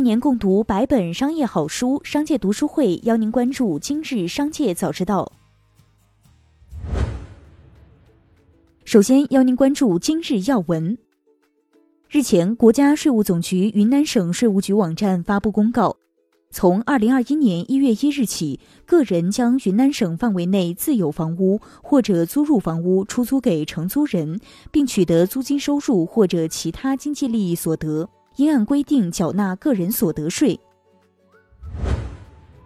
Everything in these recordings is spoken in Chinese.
一年共读百本商业好书，商界读书会邀您关注今日商界早知道。首先邀您关注今日要闻。日前，国家税务总局云南省税务局网站发布公告，从二零二一年一月一日起，个人将云南省范围内自有房屋或者租入房屋出租给承租人，并取得租金收入或者其他经济利益所得，应按规定缴纳个人所得税。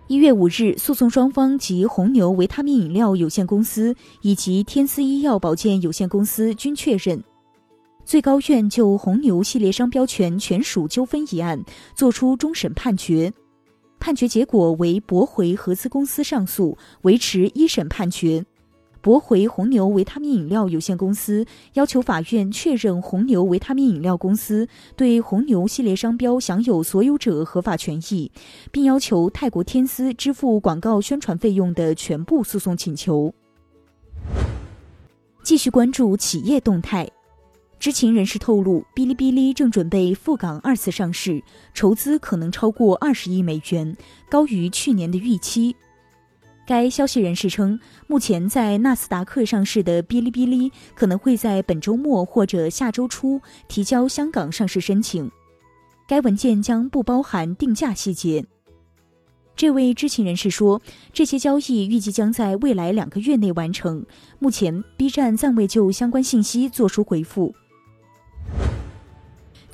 一月五日，诉讼双方及红牛维他命饮料有限公司以及天思医药保健有限公司均确认，最高院就红牛系列商标权权属纠纷一案作出终审判决，判决结果为驳回合资公司上诉，维持一审判决。驳回红牛维他命饮料有限公司要求法院确认红牛维他命饮料公司对红牛系列商标享有所有者合法权益，并要求泰国天丝支付广告宣传费用的全部诉讼请求。继续关注企业动态，知情人士透露，哔哩哔哩正准备赴港二次上市，筹资可能超过二十亿美元，高于去年的预期。该消息人士称，目前在纳斯达克上市的哔哩哔哩可能会在本周末或者下周初提交香港上市申请。该文件将不包含定价细节。这位知情人士说，这些交易预计将在未来两个月内完成。目前，B 站暂未就相关信息作出回复。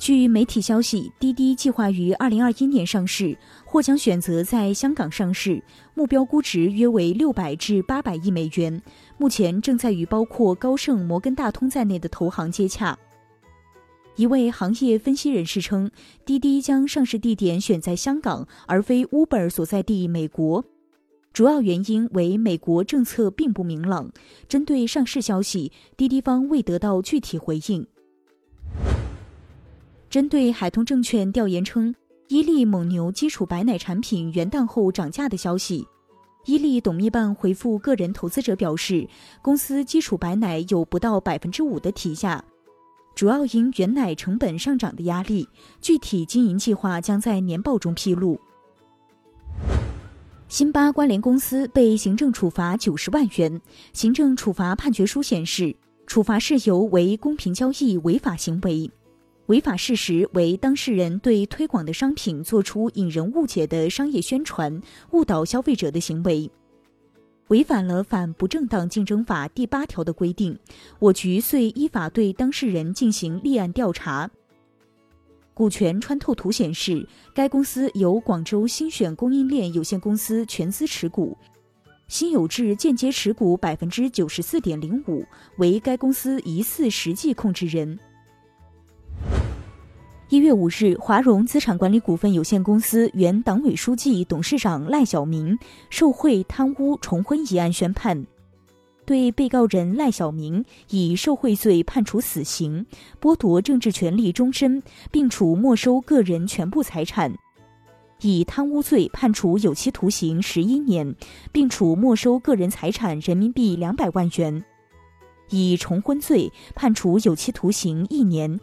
据媒体消息，滴滴计划于二零二一年上市，或将选择在香港上市，目标估值约为六百至八百亿美元。目前正在与包括高盛、摩根大通在内的投行接洽。一位行业分析人士称，滴滴将上市地点选在香港，而非 Uber 所在地美国，主要原因为美国政策并不明朗。针对上市消息，滴滴方未得到具体回应。针对海通证券调研称，伊利蒙牛基础白奶产品元旦后涨价的消息，伊利董秘办回复个人投资者表示，公司基础白奶有不到百分之五的提价，主要因原奶成本上涨的压力，具体经营计划将在年报中披露。辛巴关联公司被行政处罚九十万元，行政处罚判决书显示，处罚事由为公平交易违法行为。违法事实为当事人对推广的商品做出引人误解的商业宣传，误导消费者的行为，违反了反不正当竞争法第八条的规定。我局遂依法对当事人进行立案调查。股权穿透图显示，该公司由广州新选供应链有限公司全资持股，辛有志间接持股百分之九十四点零五，为该公司疑似实际控制人。一月五日，华融资产管理股份有限公司原党委书记、董事长赖小明受贿、贪污、重婚一案宣判，对被告人赖小明以受贿罪判处死刑，剥夺政治权利终身，并处没收个人全部财产；以贪污罪判处有期徒刑十一年，并处没收个人财产人民币两百万元；以重婚罪判处有期徒刑一年。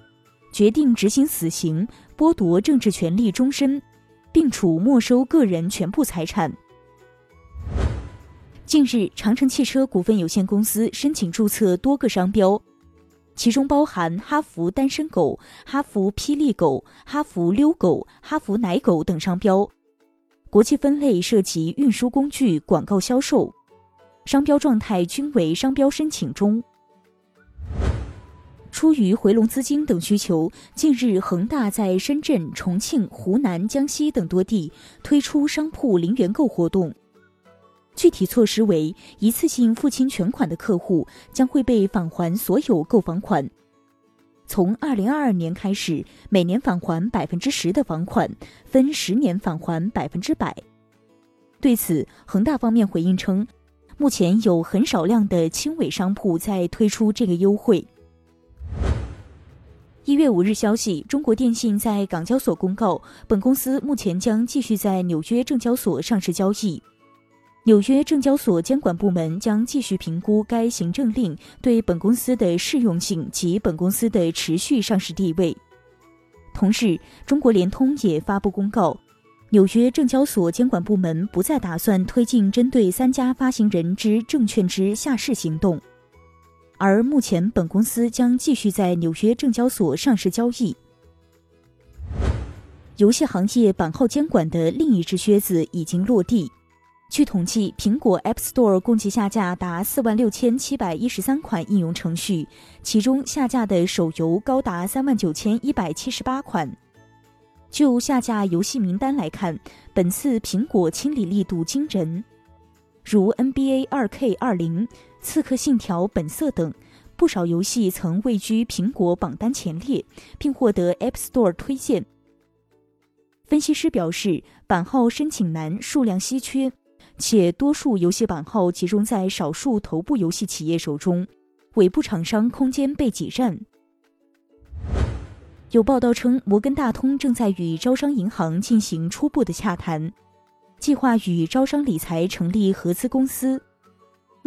决定执行死刑，剥夺政治权利终身，并处没收个人全部财产。近日，长城汽车股份有限公司申请注册多个商标，其中包含“哈弗单身狗”、“哈弗霹雳狗”、“哈弗溜狗”、“哈弗奶狗”等商标。国际分类涉及运输工具、广告销售，商标状态均为商标申请中。出于回笼资金等需求，近日恒大在深圳、重庆、湖南、江西等多地推出商铺零元购活动。具体措施为：一次性付清全款的客户将会被返还所有购房款。从二零二二年开始，每年返还百分之十的房款，分十年返还百分之百。对此，恒大方面回应称，目前有很少量的轻尾商铺在推出这个优惠。一月五日消息，中国电信在港交所公告，本公司目前将继续在纽约证交所上市交易。纽约证交所监管部门将继续评估该行政令对本公司的适用性及本公司的持续上市地位。同日，中国联通也发布公告，纽约证交所监管部门不再打算推进针对三家发行人之证券之下市行动，而目前本公司将继续在纽约证交所上市交易。游戏行业版号监管的另一只靴子已经落地。据统计，苹果 App Store 共计下架达四万六千七百一十三款应用程序，其中下架的手游高达三万九千一百七十八款。就下架游戏名单来看，本次苹果清理力度惊人，如 NBA 2K 二零、刺客信条本色等，不少游戏曾位居苹果榜单前列，并获得 App Store 推荐。分析师表示，版号申请难，数量稀缺。且多数游戏版号集中在少数头部游戏企业手中，尾部厂商空间被挤占。有报道称，摩根大通正在与招商银行进行初步的洽谈，计划与招商理财成立合资公司。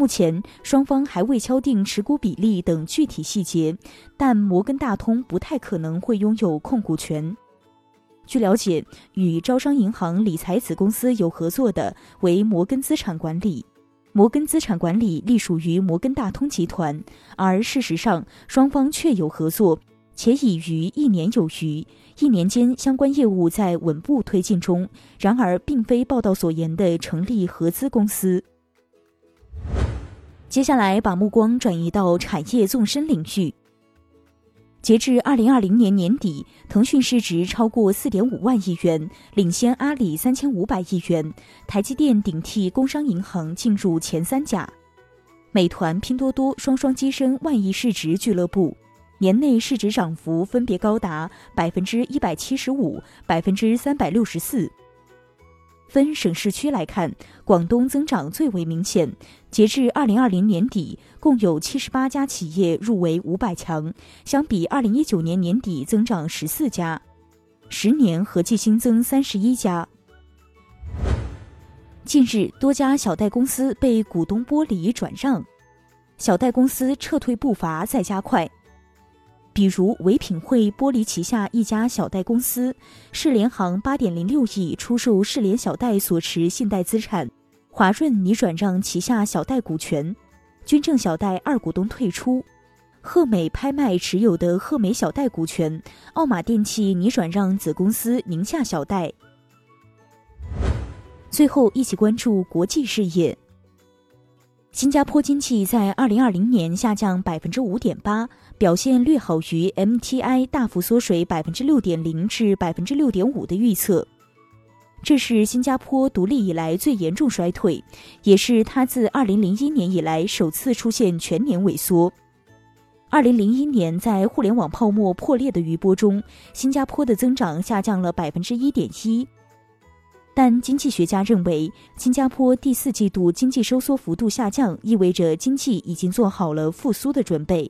目前双方还未敲定持股比例等具体细节，但摩根大通不太可能会拥有控股权。据了解，与招商银行理财子公司有合作的为摩根资产管理。摩根资产管理隶属于摩根大通集团，而事实上双方确有合作，且已于一年有余。一年间，相关业务在稳步推进中。然而，并非报道所言的成立合资公司。接下来，把目光转移到产业纵深领域。截至二零二零年年底，腾讯市值超过四点五万亿元，领先阿里三千五百亿元。台积电顶替工商银行进入前三甲，美团、拼多多双双跻身万亿市值俱乐部，年内市值涨幅分别高达百分之一百七十五、百分之三百六十四。分省市区来看，广东增长最为明显。截至二零二零年底，共有七十八家企业入围五百强，相比二零一九年年底增长十四家，十年合计新增三十一家。近日，多家小贷公司被股东剥离转让，小贷公司撤退步伐在加快。比如唯品会剥离旗下一家小贷公司，世联行八点零六亿出售世联小贷所持信贷资产，华润拟转让旗下小贷股权，君正小贷二股东退出，鹤美拍卖持有的鹤美小贷股权，奥马电器拟转让子公司宁夏小贷。最后，一起关注国际事业。新加坡经济在二零二零年下降百分之五点八，表现略好于 MTI 大幅缩水百分之六点零至百分之六点五的预测。这是新加坡独立以来最严重衰退，也是它自二零零一年以来首次出现全年萎缩。二零零一年在互联网泡沫破裂的余波中，新加坡的增长下降了百分之一点一。但经济学家认为，新加坡第四季度经济收缩幅度下降，意味着经济已经做好了复苏的准备。